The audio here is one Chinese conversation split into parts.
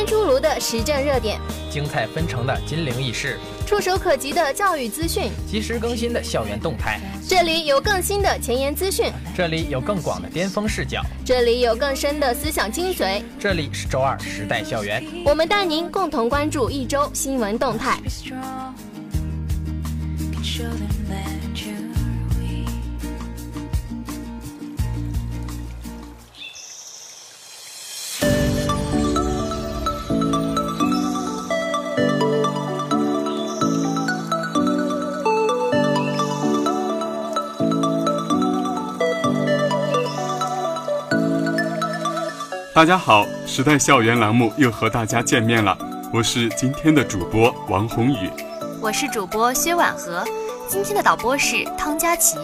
鲜出炉的时政热点，精彩纷呈的金陵轶事，触手可及的教育资讯，及时更新的校园动态。这里有更新的前沿资讯，这里有更广的巅峰视角，这里有更深的思想精髓。这里是周二时代校园，我们带您共同关注一周新闻动态。大家好，时代校园栏目又和大家见面了，我是今天的主播王宏宇，我是主播薛婉和，今天的导播是汤佳琪。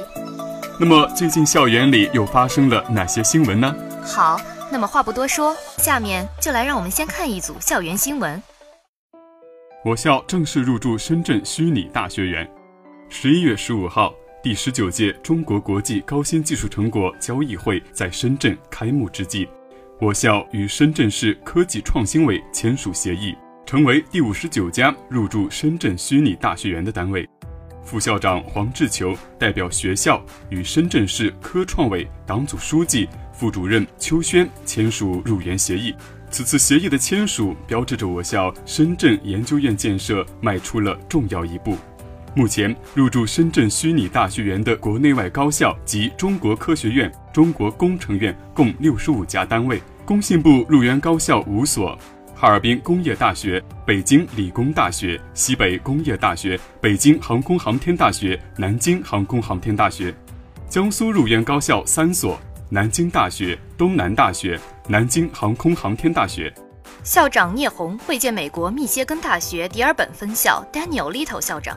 那么最近校园里又发生了哪些新闻呢？好，那么话不多说，下面就来让我们先看一组校园新闻。我校正式入驻深圳虚拟大学园。十一月十五号，第十九届中国国际高新技术成果交易会在深圳开幕之际。我校与深圳市科技创新委签署协议，成为第五十九家入驻深圳虚拟大学园的单位。副校长黄志球代表学校与深圳市科创委党组书记、副主任邱轩签署入园协议。此次协议的签署，标志着我校深圳研究院建设迈出了重要一步。目前，入驻深圳虚拟大学园的国内外高校及中国科学院、中国工程院共六十五家单位。工信部入园高校五所：哈尔滨工业大学、北京理工大学、西北工业大学、北京航空航天大学、南京航空航天大学。江苏入园高校三所：南京大学、东南大学、南京航空航天大学。校长聂红会见美国密歇根大学迪尔本分校 Daniel Little 校长。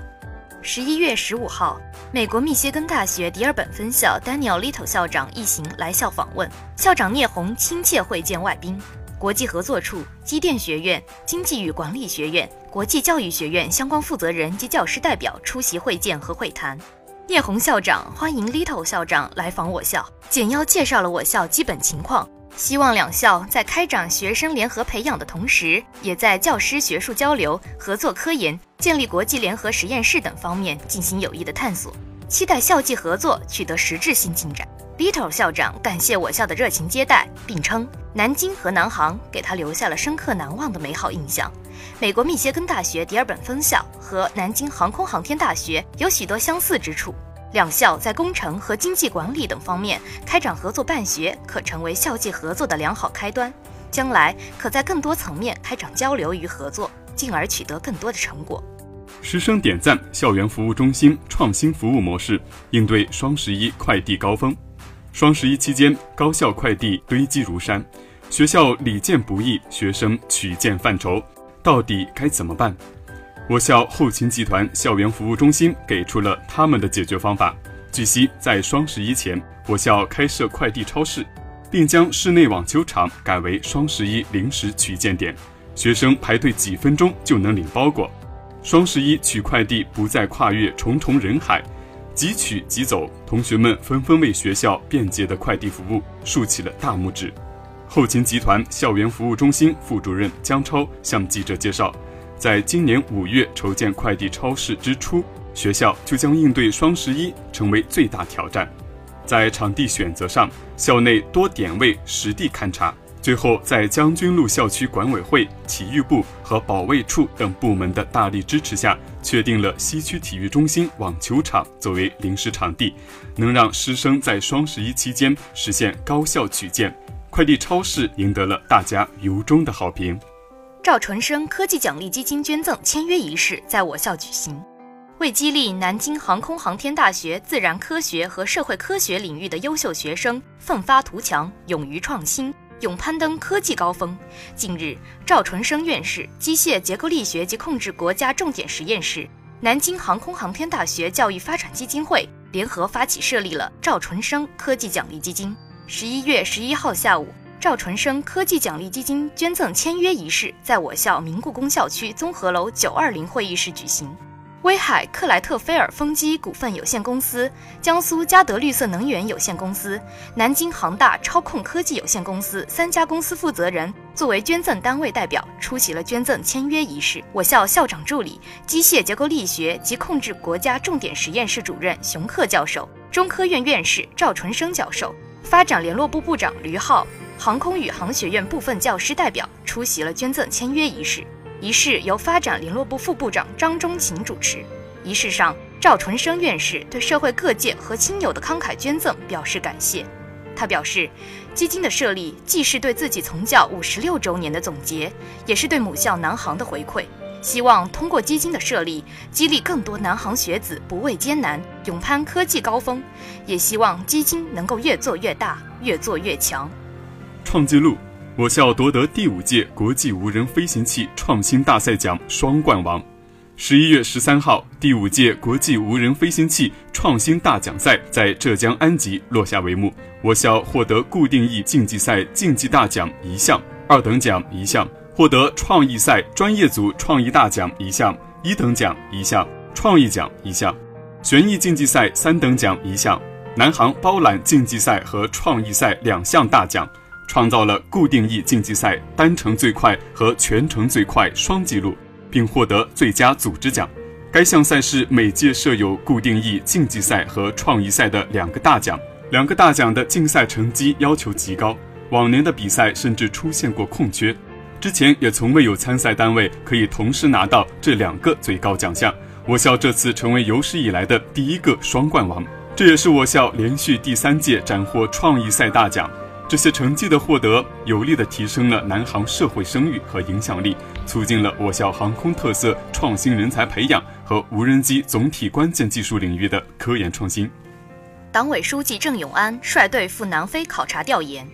十一月十五号，美国密歇根大学迪尔本分校 Daniel Little 校长一行来校访问，校长聂红亲切会见外宾，国际合作处、机电学院、经济与管理学院、国际教育学院相关负责人及教师代表出席会见和会谈。聂红校长欢迎 Little 校长来访我校，简要介绍了我校基本情况。希望两校在开展学生联合培养的同时，也在教师学术交流、合作科研、建立国际联合实验室等方面进行有益的探索。期待校际合作取得实质性进展。Little 校长感谢我校的热情接待，并称南京和南航给他留下了深刻难忘的美好印象。美国密歇根大学迪尔本分校和南京航空航天大学有许多相似之处。两校在工程和经济管理等方面开展合作办学，可成为校际合作的良好开端。将来可在更多层面开展交流与合作，进而取得更多的成果。师生点赞校园服务中心创新服务模式，应对双十一快递高峰。双十一期间，高校快递堆积如山，学校理件不易，学生取件犯愁，到底该怎么办？我校后勤集团校园服务中心给出了他们的解决方法。据悉，在双十一前，我校开设快递超市，并将室内网球场改为双十一临时取件点，学生排队几分钟就能领包裹。双十一取快递不再跨越重重人海，即取即走，同学们纷纷为学校便捷的快递服务竖起了大拇指。后勤集团校园服务中心副主任姜超向记者介绍。在今年五月筹建快递超市之初，学校就将应对双十一成为最大挑战。在场地选择上，校内多点位实地勘察，最后在将军路校区管委会、体育部和保卫处等部门的大力支持下，确定了西区体育中心网球场作为临时场地，能让师生在双十一期间实现高效取件。快递超市赢得了大家由衷的好评。赵纯生科技奖励基金捐赠签约仪式在我校举行，为激励南京航空航天大学自然科学和社会科学领域的优秀学生奋发图强、勇于创新、勇攀登科技高峰，近日，赵纯生院士机械结构力学及控制国家重点实验室、南京航空航天大学教育发展基金会联合发起设立了赵纯生科技奖励基金。十一月十一号下午。赵纯生科技奖励基金捐赠签约仪式在我校明故宫校区综合楼九二零会议室举行。威海克莱特菲尔风机股份有限公司、江苏嘉德绿色能源有限公司、南京航大超控科技有限公司三家公司负责人作为捐赠单位代表出席了捐赠签约仪式。我校校长助理、机械结构力学及控制国家重点实验室主任熊克教授、中科院院士赵纯生教授、发展联络部部长吕浩、航空宇航学院部分教师代表出席了捐赠签约仪式。仪式由发展联络部副部长张忠勤主持。仪式上，赵纯生院士对社会各界和亲友的慷慨捐赠表示感谢。他表示，基金的设立既是对自己从教五十六周年的总结，也是对母校南航的回馈。希望通过基金的设立，激励更多南航学子不畏艰难，勇攀科技高峰。也希望基金能够越做越大，越做越强。创纪录。我校夺得第五届国际无人飞行器创新大赛奖双冠王。十一月十三号，第五届国际无人飞行器创新大奖赛在浙江安吉落下帷幕。我校获得固定翼竞技赛竞技大奖一项，二等奖一项；获得创意赛专业组创意大奖一项，一等奖一项，创意奖一项；旋翼竞技赛三等奖一项，南航包揽竞技赛和创意赛两项大奖。创造了固定翼竞技赛单程最快和全程最快双纪录，并获得最佳组织奖。该项赛事每届设有固定翼竞技赛和创意赛的两个大奖，两个大奖的竞赛成绩要求极高。往年的比赛甚至出现过空缺，之前也从未有参赛单位可以同时拿到这两个最高奖项。我校这次成为有史以来的第一个双冠王，这也是我校连续第三届斩获创意赛大奖。这些成绩的获得，有力地提升了南航社会声誉和影响力，促进了我校航空特色创新人才培养和无人机总体关键技术领域的科研创新。党委书记郑永安率队赴南非考察调研。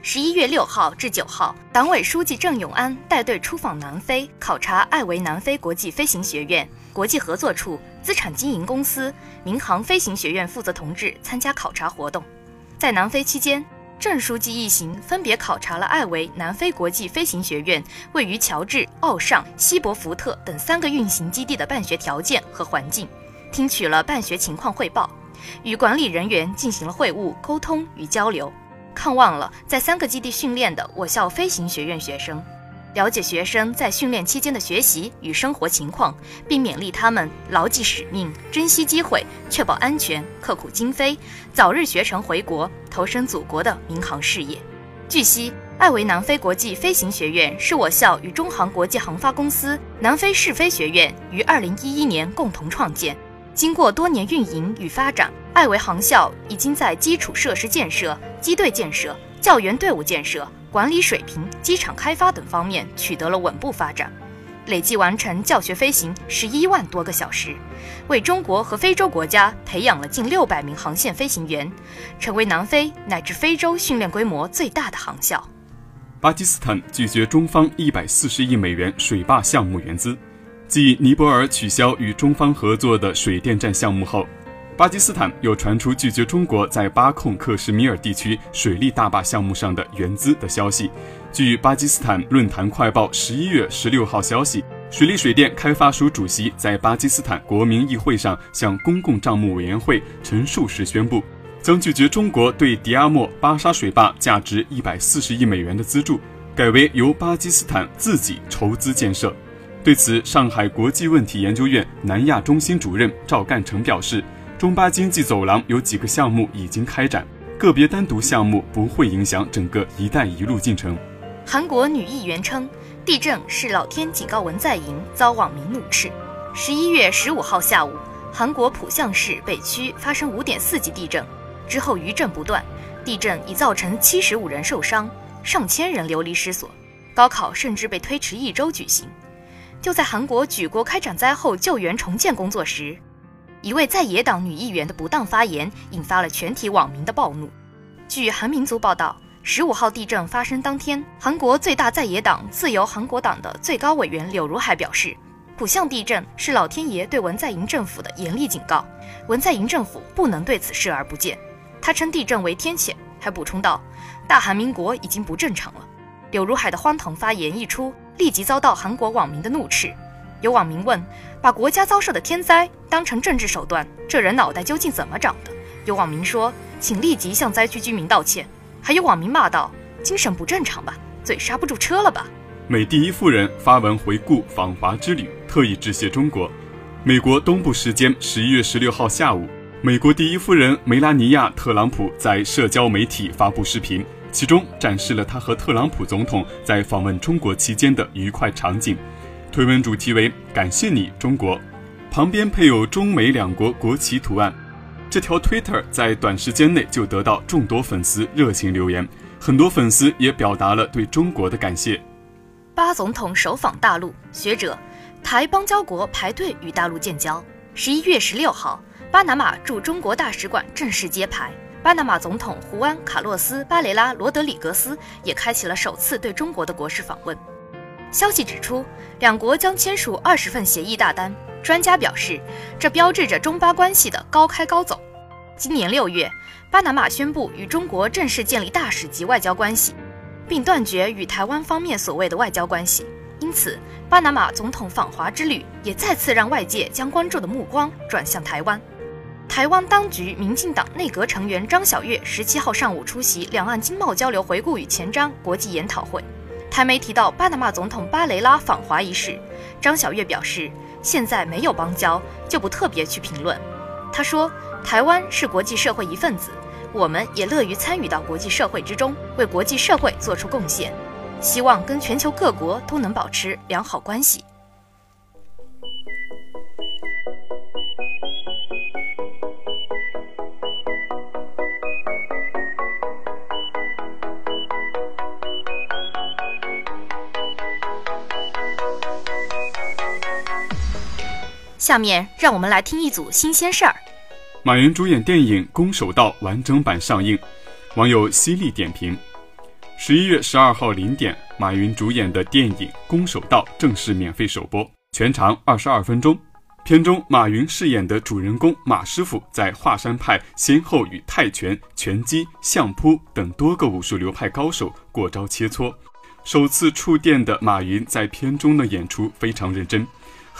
十一月六号至九号，党委书记郑永安带队出访南非，考察艾维南非国际飞行学院、国际合作处、资产经营公司、民航飞行学院负责同志参加考察活动。在南非期间。郑书记一行分别考察了艾维南非国际飞行学院位于乔治、奥尚、西伯福特等三个运行基地的办学条件和环境，听取了办学情况汇报，与管理人员进行了会晤、沟通与交流，看望了在三个基地训练的我校飞行学院学生。了解学生在训练期间的学习与生活情况，并勉励他们牢记使命、珍惜机会、确保安全、刻苦精飞，早日学成回国，投身祖国的民航事业。据悉，艾维南非国际飞行学院是我校与中航国际航发公司南非试飞学院于2011年共同创建。经过多年运营与发展，艾维航校已经在基础设施建设、机队建设、教员队伍建设。管理水平、机场开发等方面取得了稳步发展，累计完成教学飞行十一万多个小时，为中国和非洲国家培养了近六百名航线飞行员，成为南非乃至非洲训练规模最大的航校。巴基斯坦拒绝中方一百四十亿美元水坝项目援资，继尼泊尔取消与中方合作的水电站项目后。巴基斯坦又传出拒绝中国在巴控克什米尔地区水利大坝项目上的援资的消息。据巴基斯坦论坛快报十一月十六号消息，水利水电开发署主席在巴基斯坦国民议会上向公共账目委员会陈述时宣布，将拒绝中国对迪阿莫巴沙水坝价值一百四十亿美元的资助，改为由巴基斯坦自己筹资建设。对此，上海国际问题研究院南亚中心主任赵干成表示。中巴经济走廊有几个项目已经开展，个别单独项目不会影响整个“一带一路”进程。韩国女议员称，地震是老天警告文在寅遭网民怒斥。十一月十五号下午，韩国浦项市北区发生五点四级地震，之后余震不断，地震已造成七十五人受伤，上千人流离失所，高考甚至被推迟一周举行。就在韩国举国开展灾后救援重建工作时。一位在野党女议员的不当发言引发了全体网民的暴怒。据韩民族报道，十五号地震发生当天，韩国最大在野党自由韩国党的最高委员柳如海表示，浦项地震是老天爷对文在寅政府的严厉警告，文在寅政府不能对此视而不见。他称地震为天谴，还补充道，大韩民国已经不正常了。柳如海的荒唐发言一出，立即遭到韩国网民的怒斥。有网民问：把国家遭受的天灾当成政治手段，这人脑袋究竟怎么长的？有网民说：请立即向灾区居民道歉。还有网民骂道：精神不正常吧？嘴刹不住车了吧？美第一夫人发文回顾访华之旅，特意致谢中国。美国东部时间十一月十六号下午，美国第一夫人梅拉尼亚·特朗普在社交媒体发布视频，其中展示了她和特朗普总统在访问中国期间的愉快场景。推文主题为“感谢你，中国”，旁边配有中美两国国旗图案。这条 Twitter 在短时间内就得到众多粉丝热情留言，很多粉丝也表达了对中国的感谢。巴总统首访大陆，学者，台邦交国排队与大陆建交。十一月十六号，巴拿马驻中国大使馆正式揭牌，巴拿马总统胡安·卡洛斯·巴雷拉·罗德里格斯也开启了首次对中国的国事访问。消息指出，两国将签署二十份协议大单。专家表示，这标志着中巴关系的高开高走。今年六月，巴拿马宣布与中国正式建立大使级外交关系，并断绝与台湾方面所谓的外交关系。因此，巴拿马总统访华之旅也再次让外界将关注的目光转向台湾。台湾当局民进党内阁成员张晓月十七号上午出席两岸经贸交流回顾与前瞻国际研讨会，台媒提到巴拿马总统巴雷拉访华一事，张晓月表示。现在没有邦交，就不特别去评论。他说：“台湾是国际社会一份子，我们也乐于参与到国际社会之中，为国际社会做出贡献，希望跟全球各国都能保持良好关系。”下面让我们来听一组新鲜事儿。马云主演电影《攻守道》完整版上映，网友犀利点评：十一月十二号零点，马云主演的电影《攻守道》正式免费首播，全长二十二分钟。片中马云饰演的主人公马师傅，在华山派先后与泰拳、拳击、相扑等多个武术流派高手过招切磋。首次触电的马云在片中的演出非常认真。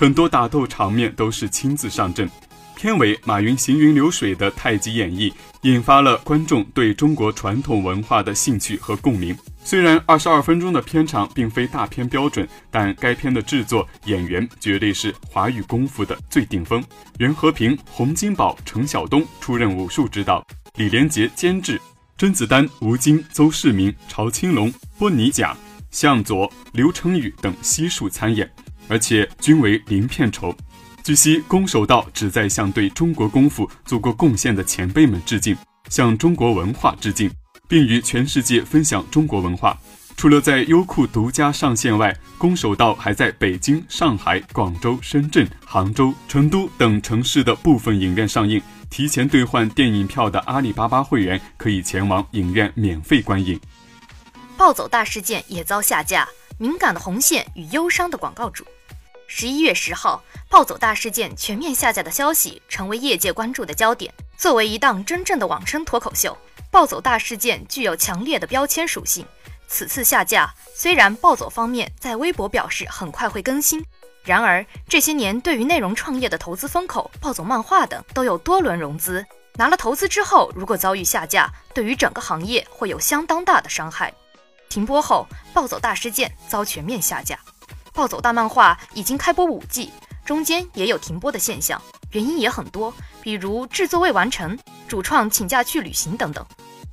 很多打斗场面都是亲自上阵，片尾马云行云流水的太极演绎，引发了观众对中国传统文化的兴趣和共鸣。虽然二十二分钟的片长并非大片标准，但该片的制作、演员绝对是华语功夫的最顶峰。袁和平、洪金宝、程晓东出任武术指导，李连杰监制，甄子丹、吴京、邹市明、曹青龙、波尼贾、向佐、刘成宇等悉数参演。而且均为零片酬。据悉，《攻守道》旨在向对中国功夫做过贡献的前辈们致敬，向中国文化致敬，并与全世界分享中国文化。除了在优酷独家上线外，《攻守道》还在北京、上海、广州、深圳、杭州、成都等城市的部分影院上映。提前兑换电影票的阿里巴巴会员可以前往影院免费观影。暴走大事件也遭下架，敏感的红线与忧伤的广告主。十一月十号，暴走大事件全面下架的消息成为业界关注的焦点。作为一档真正的网生脱口秀，暴走大事件具有强烈的标签属性。此次下架，虽然暴走方面在微博表示很快会更新，然而这些年对于内容创业的投资风口，暴走漫画等都有多轮融资，拿了投资之后，如果遭遇下架，对于整个行业会有相当大的伤害。停播后，暴走大事件遭全面下架。暴走大漫画已经开播五季，中间也有停播的现象，原因也很多，比如制作未完成、主创请假去旅行等等。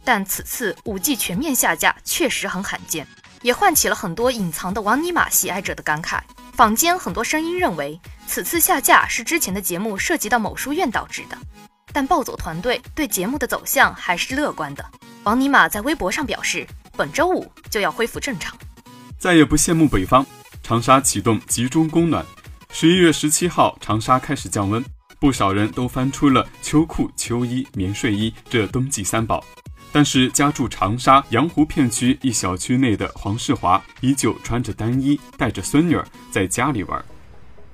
但此次五季全面下架确实很罕见，也唤起了很多隐藏的王尼玛喜爱者的感慨。坊间很多声音认为，此次下架是之前的节目涉及到某书院导致的，但暴走团队对节目的走向还是乐观的。王尼玛在微博上表示，本周五就要恢复正常，再也不羡慕北方。长沙启动集中供暖。十一月十七号，长沙开始降温，不少人都翻出了秋裤、秋衣、棉睡衣这冬季三宝。但是，家住长沙洋湖片区一小区内的黄世华依旧穿着单衣，带着孙女儿在家里玩。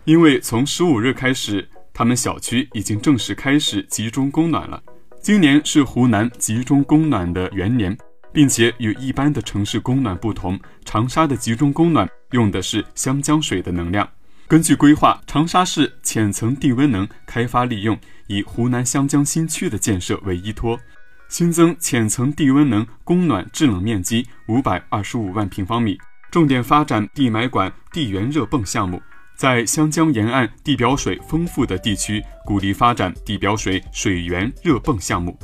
因为从十五日开始，他们小区已经正式开始集中供暖了。今年是湖南集中供暖的元年。并且与一般的城市供暖不同，长沙的集中供暖用的是湘江水的能量。根据规划，长沙市浅层地温能开发利用以湖南湘江新区的建设为依托，新增浅层地温能供暖制冷面积五百二十五万平方米，重点发展地埋管地源热泵项目，在湘江沿岸地表水丰富的地区，鼓励发展地表水水源热泵项目。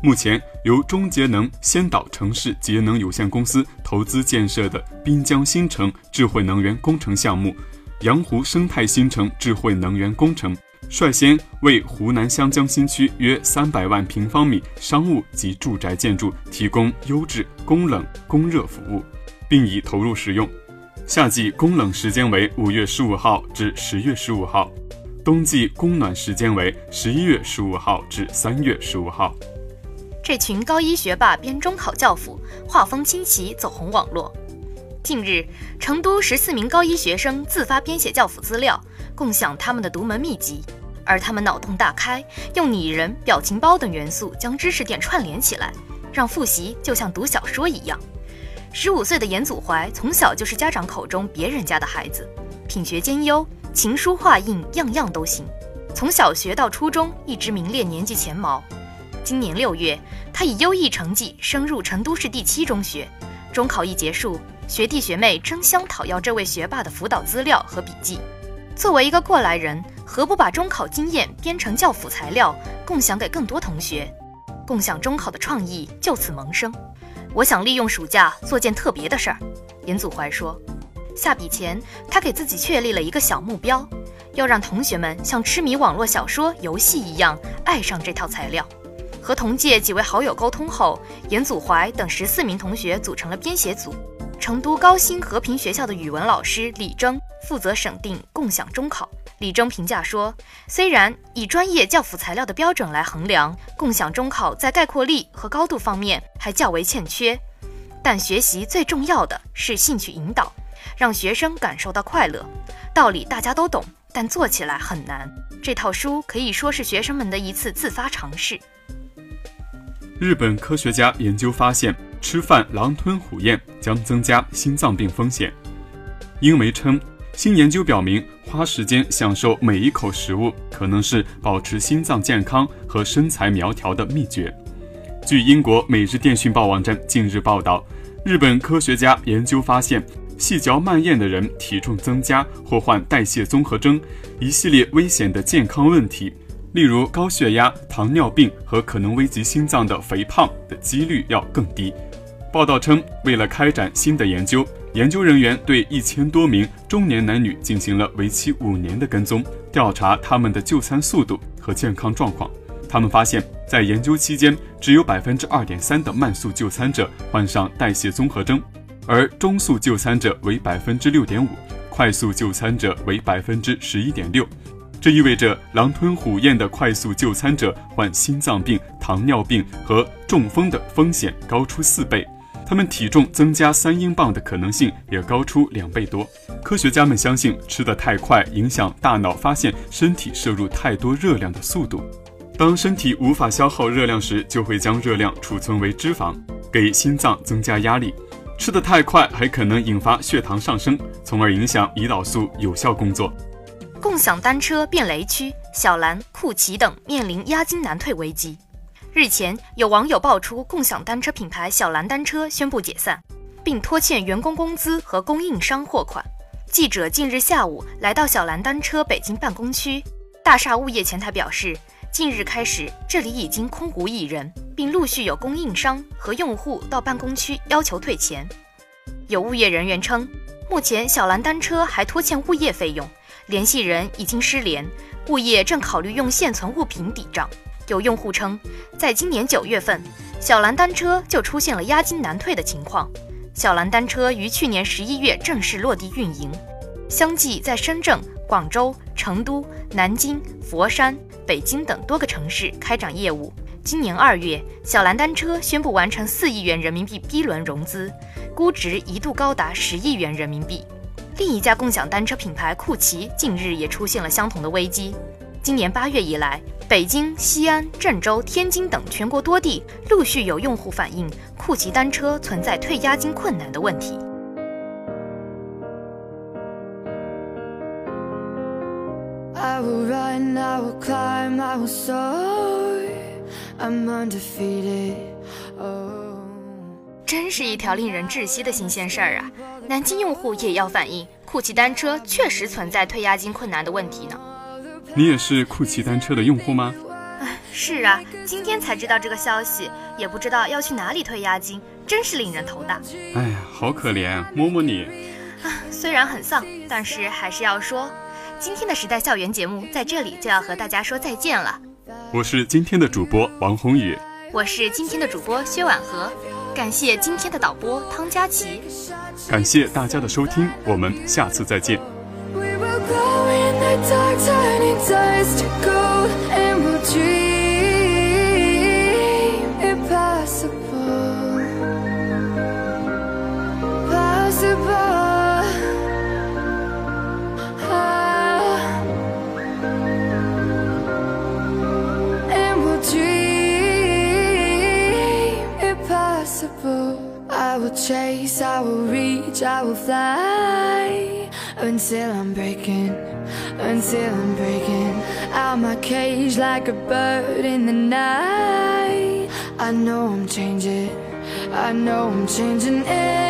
目前，由中节能先导城市节能有限公司投资建设的滨江新城智慧能源工程项目。阳湖生态新城智慧能源工程率先为湖南湘江新区约三百万平方米商务及住宅建筑提供优质供冷供热服务，并已投入使用。夏季供冷时间为五月十五号至十月十五号，冬季供暖时间为十一月十五号至三月十五号。这群高一学霸编中考教辅，画风清奇，走红网络。近日，成都十四名高一学生自发编写教辅资料，共享他们的独门秘籍。而他们脑洞大开，用拟人、表情包等元素将知识点串联起来，让复习就像读小说一样。十五岁的严祖怀从小就是家长口中别人家的孩子，品学兼优，琴书画印样样都行。从小学到初中一直名列年级前茅。今年六月，他以优异成绩升入成都市第七中学。中考一结束。学弟学妹争相讨要这位学霸的辅导资料和笔记。作为一个过来人，何不把中考经验编成教辅材料，共享给更多同学？共享中考的创意就此萌生。我想利用暑假做件特别的事儿。严祖怀说，下笔前他给自己确立了一个小目标，要让同学们像痴迷网络小说、游戏一样爱上这套材料。和同届几位好友沟通后，严祖怀等十四名同学组成了编写组。成都高新和平学校的语文老师李征负责审定共享中考。李征评价说：“虽然以专业教辅材料的标准来衡量，共享中考在概括力和高度方面还较为欠缺，但学习最重要的是兴趣引导，让学生感受到快乐。道理大家都懂，但做起来很难。这套书可以说是学生们的一次自发尝试。”日本科学家研究发现。吃饭狼吞虎咽将增加心脏病风险。英媒称，新研究表明，花时间享受每一口食物可能是保持心脏健康和身材苗条的秘诀。据英国《每日电讯报》网站近日报道，日本科学家研究发现，细嚼慢咽的人体重增加或患代谢综合征，一系列危险的健康问题。例如，高血压、糖尿病和可能危及心脏的肥胖的几率要更低。报道称，为了开展新的研究，研究人员对一千多名中年男女进行了为期五年的跟踪，调查他们的就餐速度和健康状况。他们发现，在研究期间，只有百分之二点三的慢速就餐者患上代谢综合征，而中速就餐者为百分之六点五，快速就餐者为百分之十一点六。这意味着狼吞虎咽的快速就餐者患心脏病、糖尿病和中风的风险高出四倍，他们体重增加三英镑的可能性也高出两倍多。科学家们相信，吃得太快影响大脑发现身体摄入太多热量的速度。当身体无法消耗热量时，就会将热量储存为脂肪，给心脏增加压力。吃得太快还可能引发血糖上升，从而影响胰岛素有效工作。共享单车变雷区，小蓝、酷骑等面临押金难退危机。日前，有网友爆出共享单车品牌小蓝单车宣布解散，并拖欠员工工资和供应商货款。记者近日下午来到小蓝单车北京办公区，大厦物业前台表示，近日开始这里已经空无一人，并陆续有供应商和用户到办公区要求退钱。有物业人员称，目前小蓝单车还拖欠物业费用。联系人已经失联，物业正考虑用现存物品抵账。有用户称，在今年九月份，小蓝单车就出现了押金难退的情况。小蓝单车于去年十一月正式落地运营，相继在深圳、广州、成都、南京、佛山、北京等多个城市开展业务。今年二月，小蓝单车宣布完成四亿元人民币 B 轮融资，估值一度高达十亿元人民币。另一家共享单车品牌酷骑近日也出现了相同的危机。今年八月以来，北京、西安、郑州、天津等全国多地陆续有用户反映酷骑单车存在退押金困难的问题。I'm undefeated. Oh. 真是一条令人窒息的新鲜事儿啊！南京用户也要反映，酷骑单车确实存在退押金困难的问题呢。你也是酷骑单车的用户吗？唉，是啊，今天才知道这个消息，也不知道要去哪里退押金，真是令人头大。哎呀，好可怜，摸摸你。啊，虽然很丧，但是还是要说，今天的时代校园节目在这里就要和大家说再见了。我是今天的主播王宏宇，我是今天的主播薛婉和，感谢今天的导播汤佳琪，感谢大家的收听，我们下次再见。We will glow in the dark, turning dust to gold, and we'll dream until I'm breaking, until I'm breaking out my cage like a bird in the night. I know I'm changing, I know I'm changing.